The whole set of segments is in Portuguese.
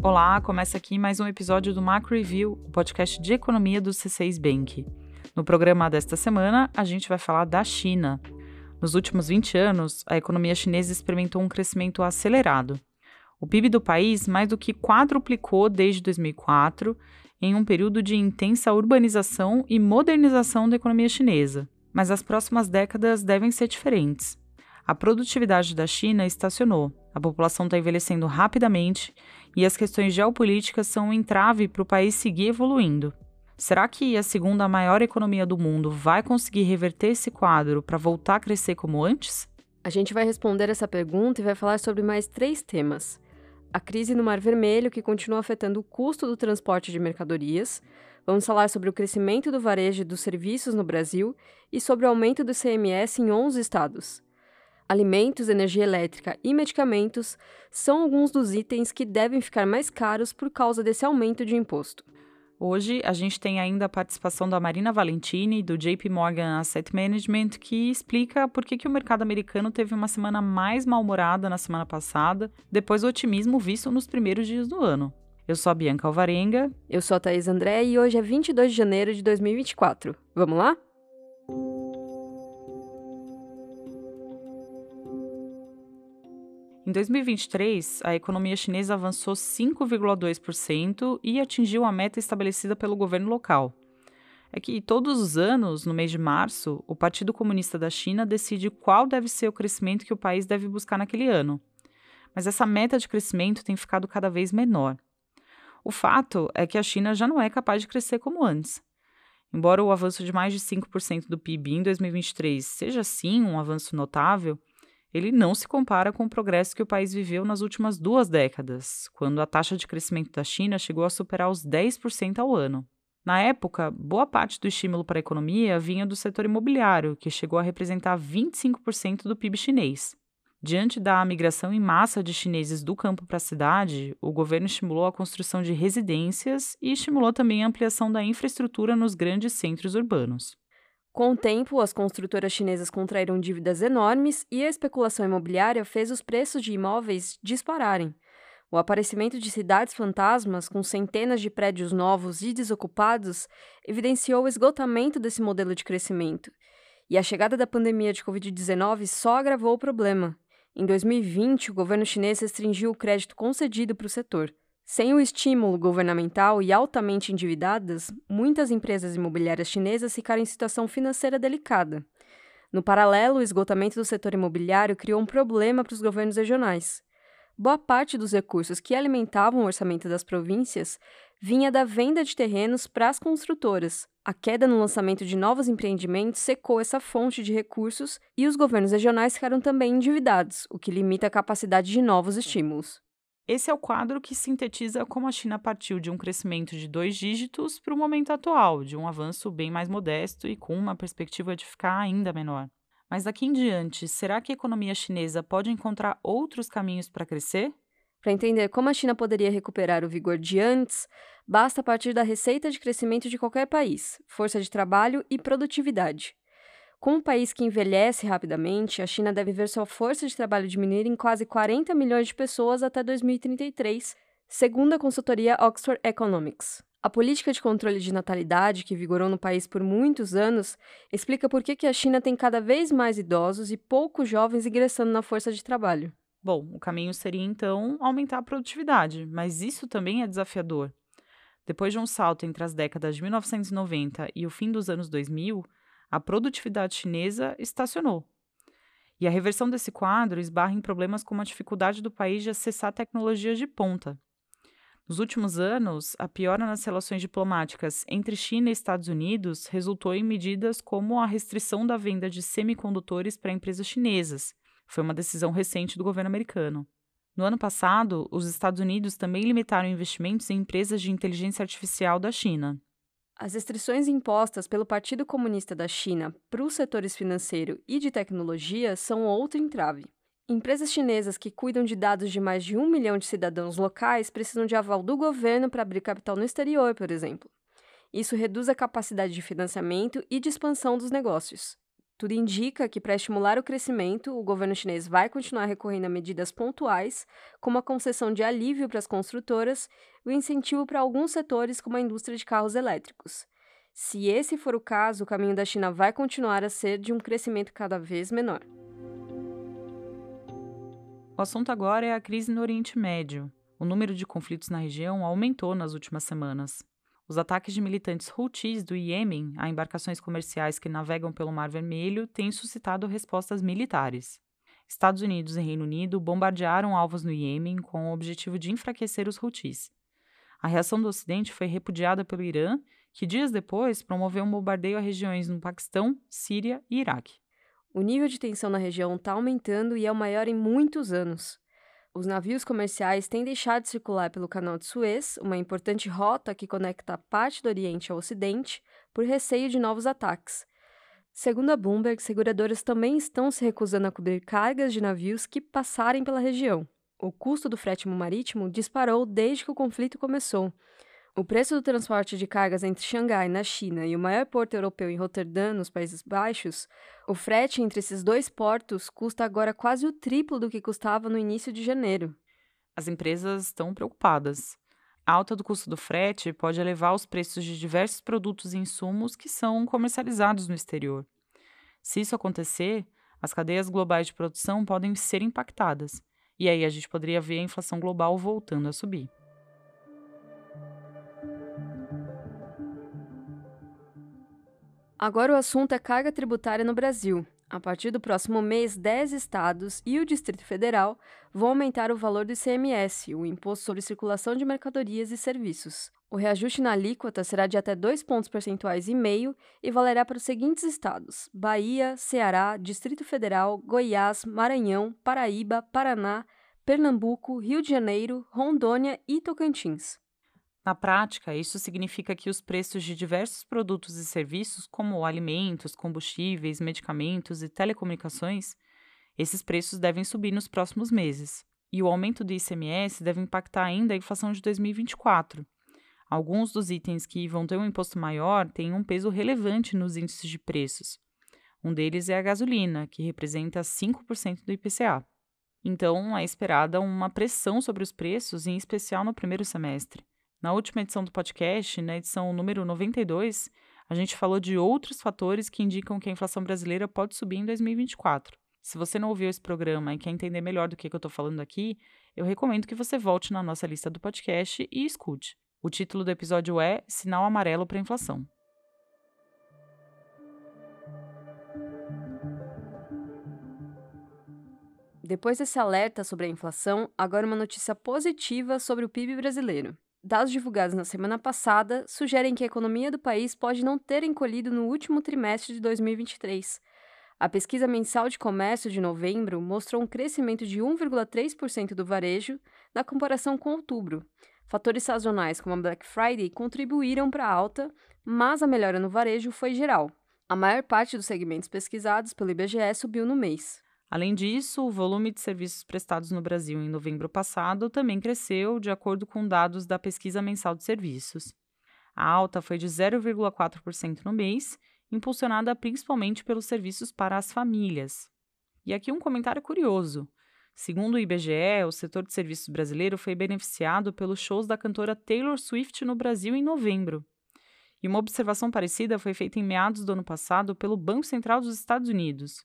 Olá, começa aqui mais um episódio do Macro Review, o podcast de economia do C6 Bank. No programa desta semana, a gente vai falar da China. Nos últimos 20 anos, a economia chinesa experimentou um crescimento acelerado. O PIB do país mais do que quadruplicou desde 2004, em um período de intensa urbanização e modernização da economia chinesa. Mas as próximas décadas devem ser diferentes. A produtividade da China estacionou, a população está envelhecendo rapidamente e as questões geopolíticas são um entrave para o país seguir evoluindo. Será que a segunda maior economia do mundo vai conseguir reverter esse quadro para voltar a crescer como antes? A gente vai responder essa pergunta e vai falar sobre mais três temas: a crise no Mar Vermelho, que continua afetando o custo do transporte de mercadorias. Vamos falar sobre o crescimento do varejo e dos serviços no Brasil e sobre o aumento do CMS em 11 estados. Alimentos, energia elétrica e medicamentos são alguns dos itens que devem ficar mais caros por causa desse aumento de imposto. Hoje a gente tem ainda a participação da Marina Valentini, do JP Morgan Asset Management, que explica por que, que o mercado americano teve uma semana mais mal-humorada na semana passada, depois do otimismo visto nos primeiros dias do ano. Eu sou a Bianca Alvarenga. Eu sou a Thaís André e hoje é 22 de janeiro de 2024. Vamos lá? Em 2023, a economia chinesa avançou 5,2% e atingiu a meta estabelecida pelo governo local. É que todos os anos, no mês de março, o Partido Comunista da China decide qual deve ser o crescimento que o país deve buscar naquele ano. Mas essa meta de crescimento tem ficado cada vez menor. O fato é que a China já não é capaz de crescer como antes. Embora o avanço de mais de 5% do PIB em 2023 seja sim um avanço notável, ele não se compara com o progresso que o país viveu nas últimas duas décadas, quando a taxa de crescimento da China chegou a superar os 10% ao ano. Na época, boa parte do estímulo para a economia vinha do setor imobiliário, que chegou a representar 25% do PIB chinês. Diante da migração em massa de chineses do campo para a cidade, o governo estimulou a construção de residências e estimulou também a ampliação da infraestrutura nos grandes centros urbanos. Com o tempo, as construtoras chinesas contraíram dívidas enormes e a especulação imobiliária fez os preços de imóveis dispararem. O aparecimento de cidades fantasmas, com centenas de prédios novos e desocupados, evidenciou o esgotamento desse modelo de crescimento. E a chegada da pandemia de Covid-19 só agravou o problema. Em 2020, o governo chinês restringiu o crédito concedido para o setor. Sem o estímulo governamental e altamente endividadas, muitas empresas imobiliárias chinesas ficaram em situação financeira delicada. No paralelo, o esgotamento do setor imobiliário criou um problema para os governos regionais. Boa parte dos recursos que alimentavam o orçamento das províncias vinha da venda de terrenos para as construtoras. A queda no lançamento de novos empreendimentos secou essa fonte de recursos e os governos regionais ficaram também endividados, o que limita a capacidade de novos estímulos. Esse é o quadro que sintetiza como a China partiu de um crescimento de dois dígitos para o momento atual, de um avanço bem mais modesto e com uma perspectiva de ficar ainda menor. Mas daqui em diante, será que a economia chinesa pode encontrar outros caminhos para crescer? Para entender como a China poderia recuperar o vigor de antes, basta partir da receita de crescimento de qualquer país, força de trabalho e produtividade. Com um país que envelhece rapidamente, a China deve ver sua força de trabalho diminuir em quase 40 milhões de pessoas até 2033, segundo a consultoria Oxford Economics. A política de controle de natalidade, que vigorou no país por muitos anos, explica por que a China tem cada vez mais idosos e poucos jovens ingressando na força de trabalho. Bom, o caminho seria então aumentar a produtividade, mas isso também é desafiador. Depois de um salto entre as décadas de 1990 e o fim dos anos 2000, a produtividade chinesa estacionou. E a reversão desse quadro esbarra em problemas como a dificuldade do país de acessar tecnologias de ponta. Nos últimos anos, a piora nas relações diplomáticas entre China e Estados Unidos resultou em medidas como a restrição da venda de semicondutores para empresas chinesas. Foi uma decisão recente do governo americano. No ano passado, os Estados Unidos também limitaram investimentos em empresas de inteligência artificial da China. As restrições impostas pelo Partido Comunista da China para os setores financeiro e de tecnologia são outro entrave. Empresas chinesas que cuidam de dados de mais de um milhão de cidadãos locais precisam de aval do governo para abrir capital no exterior, por exemplo. Isso reduz a capacidade de financiamento e de expansão dos negócios. Tudo indica que, para estimular o crescimento, o governo chinês vai continuar recorrendo a medidas pontuais, como a concessão de alívio para as construtoras e o incentivo para alguns setores, como a indústria de carros elétricos. Se esse for o caso, o caminho da China vai continuar a ser de um crescimento cada vez menor. O assunto agora é a crise no Oriente Médio. O número de conflitos na região aumentou nas últimas semanas. Os ataques de militantes Houthis do Iêmen a embarcações comerciais que navegam pelo Mar Vermelho têm suscitado respostas militares. Estados Unidos e Reino Unido bombardearam alvos no Iêmen com o objetivo de enfraquecer os Houthis. A reação do Ocidente foi repudiada pelo Irã, que dias depois promoveu um bombardeio a regiões no Paquistão, Síria e Iraque. O nível de tensão na região está aumentando e é o maior em muitos anos. Os navios comerciais têm deixado de circular pelo Canal de Suez, uma importante rota que conecta parte do Oriente ao Ocidente, por receio de novos ataques. Segundo a Bloomberg, seguradoras também estão se recusando a cobrir cargas de navios que passarem pela região. O custo do frete marítimo disparou desde que o conflito começou, o preço do transporte de cargas entre Xangai, na China, e o maior porto europeu em Roterdã, nos Países Baixos, o frete entre esses dois portos custa agora quase o triplo do que custava no início de janeiro. As empresas estão preocupadas. A alta do custo do frete pode elevar os preços de diversos produtos e insumos que são comercializados no exterior. Se isso acontecer, as cadeias globais de produção podem ser impactadas, e aí a gente poderia ver a inflação global voltando a subir. Agora o assunto é carga tributária no Brasil. A partir do próximo mês, 10 estados e o Distrito Federal vão aumentar o valor do ICMS, o Imposto sobre Circulação de Mercadorias e Serviços. O reajuste na alíquota será de até 2 pontos percentuais e meio e valerá para os seguintes estados: Bahia, Ceará, Distrito Federal, Goiás, Maranhão, Paraíba, Paraná, Pernambuco, Rio de Janeiro, Rondônia e Tocantins. Na prática, isso significa que os preços de diversos produtos e serviços, como alimentos, combustíveis, medicamentos e telecomunicações, esses preços devem subir nos próximos meses. E o aumento do ICMS deve impactar ainda a inflação de 2024. Alguns dos itens que vão ter um imposto maior têm um peso relevante nos índices de preços. Um deles é a gasolina, que representa 5% do IPCA. Então, é esperada uma pressão sobre os preços, em especial no primeiro semestre. Na última edição do podcast, na edição número 92, a gente falou de outros fatores que indicam que a inflação brasileira pode subir em 2024. Se você não ouviu esse programa e quer entender melhor do que, que eu estou falando aqui, eu recomendo que você volte na nossa lista do podcast e escute. O título do episódio é Sinal Amarelo para a Inflação. Depois desse alerta sobre a inflação, agora uma notícia positiva sobre o PIB brasileiro. Dados divulgados na semana passada sugerem que a economia do país pode não ter encolhido no último trimestre de 2023. A pesquisa mensal de comércio de novembro mostrou um crescimento de 1,3% do varejo na comparação com outubro. Fatores sazonais como a Black Friday contribuíram para a alta, mas a melhora no varejo foi geral. A maior parte dos segmentos pesquisados pelo IBGE subiu no mês. Além disso, o volume de serviços prestados no Brasil em novembro passado também cresceu, de acordo com dados da Pesquisa Mensal de Serviços. A alta foi de 0,4% no mês, impulsionada principalmente pelos serviços para as famílias. E aqui um comentário curioso. Segundo o IBGE, o setor de serviços brasileiro foi beneficiado pelos shows da cantora Taylor Swift no Brasil em novembro. E uma observação parecida foi feita em meados do ano passado pelo Banco Central dos Estados Unidos.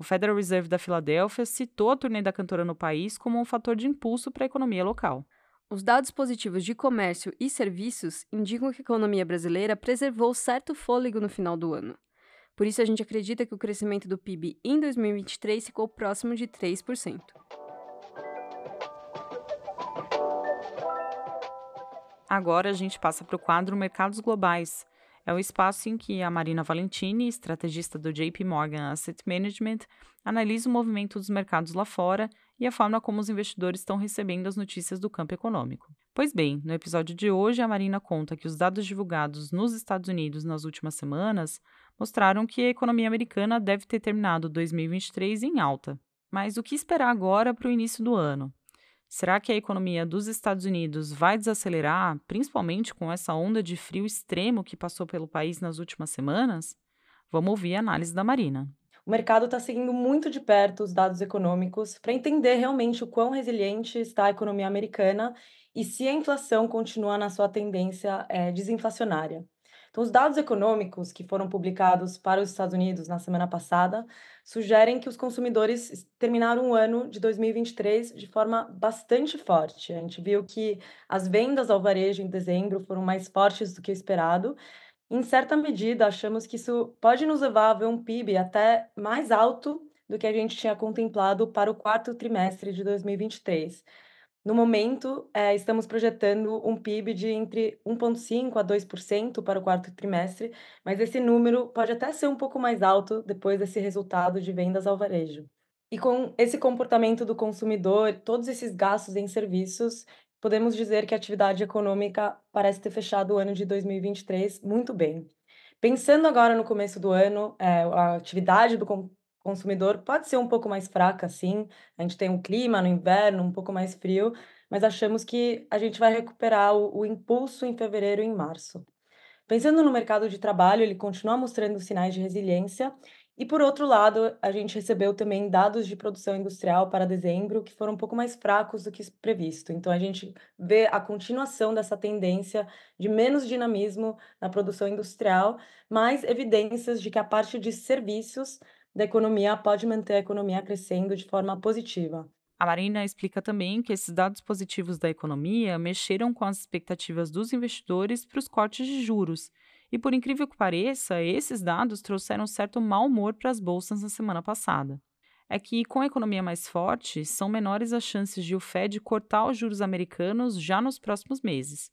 O Federal Reserve da Filadélfia citou a turnê da cantora no país como um fator de impulso para a economia local. Os dados positivos de comércio e serviços indicam que a economia brasileira preservou certo fôlego no final do ano. Por isso, a gente acredita que o crescimento do PIB em 2023 ficou próximo de 3%. Agora a gente passa para o quadro Mercados Globais, é o espaço em que a Marina Valentini, estrategista do JP Morgan Asset Management, analisa o movimento dos mercados lá fora e a forma como os investidores estão recebendo as notícias do campo econômico. Pois bem, no episódio de hoje, a Marina conta que os dados divulgados nos Estados Unidos nas últimas semanas mostraram que a economia americana deve ter terminado 2023 em alta. Mas o que esperar agora para o início do ano? Será que a economia dos Estados Unidos vai desacelerar, principalmente com essa onda de frio extremo que passou pelo país nas últimas semanas? Vamos ouvir a análise da Marina. o mercado está seguindo muito de perto os dados econômicos para entender realmente o quão resiliente está a economia americana e se a inflação continua na sua tendência é, desinflacionária. Então, os dados econômicos que foram publicados para os Estados Unidos na semana passada sugerem que os consumidores terminaram o ano de 2023 de forma bastante forte. A gente viu que as vendas ao varejo em dezembro foram mais fortes do que esperado. Em certa medida, achamos que isso pode nos levar a ver um PIB até mais alto do que a gente tinha contemplado para o quarto trimestre de 2023. No momento, eh, estamos projetando um PIB de entre 1,5% a 2% para o quarto trimestre, mas esse número pode até ser um pouco mais alto depois desse resultado de vendas ao varejo. E com esse comportamento do consumidor, todos esses gastos em serviços, podemos dizer que a atividade econômica parece ter fechado o ano de 2023 muito bem. Pensando agora no começo do ano, eh, a atividade do consumidor pode ser um pouco mais fraca, sim. A gente tem um clima no inverno um pouco mais frio, mas achamos que a gente vai recuperar o, o impulso em fevereiro e em março. Pensando no mercado de trabalho, ele continua mostrando sinais de resiliência. E por outro lado, a gente recebeu também dados de produção industrial para dezembro que foram um pouco mais fracos do que previsto. Então a gente vê a continuação dessa tendência de menos dinamismo na produção industrial, mais evidências de que a parte de serviços da economia pode manter a economia crescendo de forma positiva. A Marina explica também que esses dados positivos da economia mexeram com as expectativas dos investidores para os cortes de juros. E por incrível que pareça, esses dados trouxeram certo mau humor para as bolsas na semana passada. É que, com a economia mais forte, são menores as chances de o Fed cortar os juros americanos já nos próximos meses.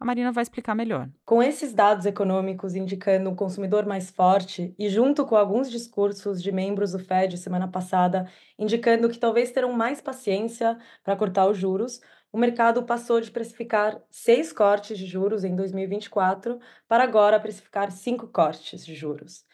A Marina vai explicar melhor. Com esses dados econômicos indicando um consumidor mais forte e junto com alguns discursos de membros do Fed semana passada indicando que talvez terão mais paciência para cortar os juros, o mercado passou de precificar seis cortes de juros em 2024 para agora precificar cinco cortes de juros.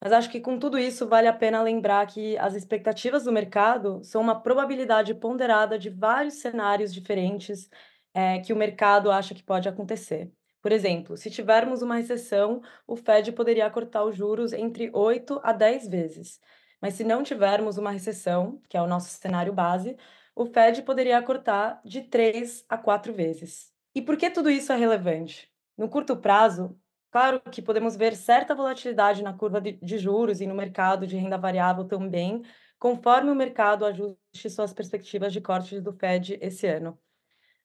Mas acho que com tudo isso vale a pena lembrar que as expectativas do mercado são uma probabilidade ponderada de vários cenários diferentes é, que o mercado acha que pode acontecer. Por exemplo, se tivermos uma recessão, o Fed poderia cortar os juros entre 8 a 10 vezes. Mas se não tivermos uma recessão, que é o nosso cenário base, o Fed poderia cortar de 3 a 4 vezes. E por que tudo isso é relevante? No curto prazo, claro que podemos ver certa volatilidade na curva de, juros e no mercado de renda variável também, conforme o mercado ajuste suas perspectivas de cortes do Fed esse ano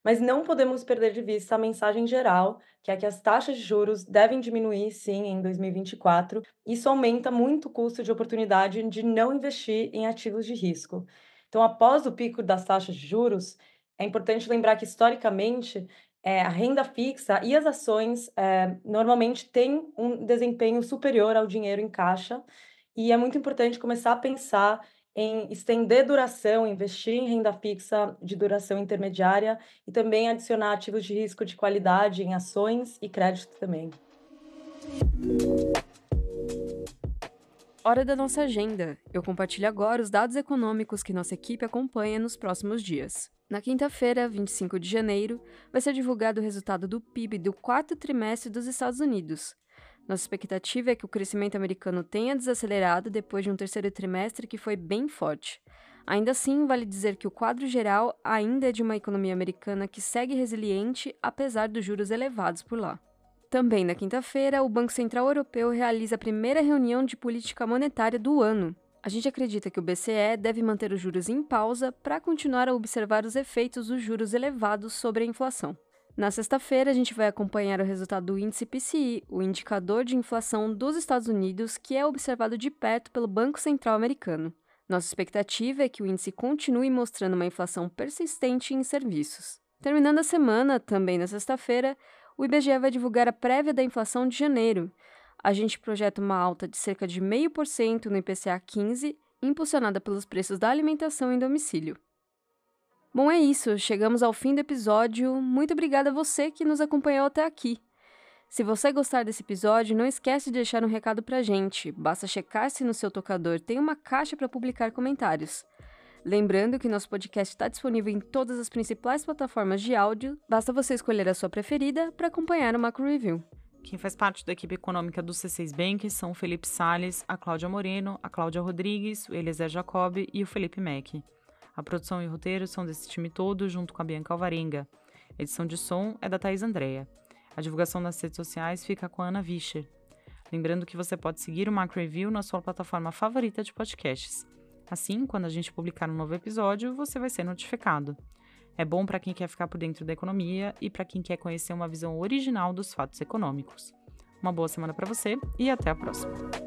mas não podemos perder de vista a mensagem geral, que é que as taxas de juros devem diminuir sim em 2024. Isso aumenta muito o custo de oportunidade de não investir em ativos de risco. Então, após o pico das taxas de juros, é importante lembrar que historicamente é, a renda fixa e as ações é, normalmente têm um desempenho superior ao dinheiro em caixa, e é muito importante começar a pensar em estender duração, investir em renda fixa de duração intermediária e também adicionar ativos de risco de qualidade em ações e crédito também. Hora da nossa agenda. Eu compartilho agora os dados econômicos que nossa equipe acompanha nos próximos dias. Na quinta-feira, 25 de janeiro, vai ser divulgado o resultado do PIB do quarto trimestre dos Estados Unidos, nossa expectativa é que o crescimento americano tenha desacelerado depois de um terceiro trimestre que foi bem forte. Ainda assim, vale dizer que o quadro geral ainda é de uma economia americana que segue resiliente apesar dos juros elevados por lá. Também na quinta-feira, o Banco Central Europeu realiza a primeira reunião de política monetária do ano. A gente acredita que o BCE deve manter os juros em pausa para continuar a observar os efeitos dos juros elevados sobre a inflação. Na sexta-feira, a gente vai acompanhar o resultado do índice PCI, o indicador de inflação dos Estados Unidos, que é observado de perto pelo Banco Central Americano. Nossa expectativa é que o índice continue mostrando uma inflação persistente em serviços. Terminando a semana, também na sexta-feira, o IBGE vai divulgar a prévia da inflação de janeiro. A gente projeta uma alta de cerca de 0,5% no IPCA 15, impulsionada pelos preços da alimentação em domicílio. Bom, é isso. Chegamos ao fim do episódio. Muito obrigada a você que nos acompanhou até aqui. Se você gostar desse episódio, não esquece de deixar um recado pra gente. Basta checar se no seu tocador tem uma caixa para publicar comentários. Lembrando que nosso podcast está disponível em todas as principais plataformas de áudio, basta você escolher a sua preferida para acompanhar o Macro Review. Quem faz parte da equipe econômica do C6 Bank são o Felipe Sales, a Cláudia Moreno, a Cláudia Rodrigues, o Eliezer Jacob e o Felipe Mack. A produção e roteiro são desse time todo, junto com a Bianca Alvarenga. A edição de som é da Thais Andrea. A divulgação nas redes sociais fica com a Ana Vischer. Lembrando que você pode seguir o Macro Review na sua plataforma favorita de podcasts. Assim, quando a gente publicar um novo episódio, você vai ser notificado. É bom para quem quer ficar por dentro da economia e para quem quer conhecer uma visão original dos fatos econômicos. Uma boa semana para você e até a próxima.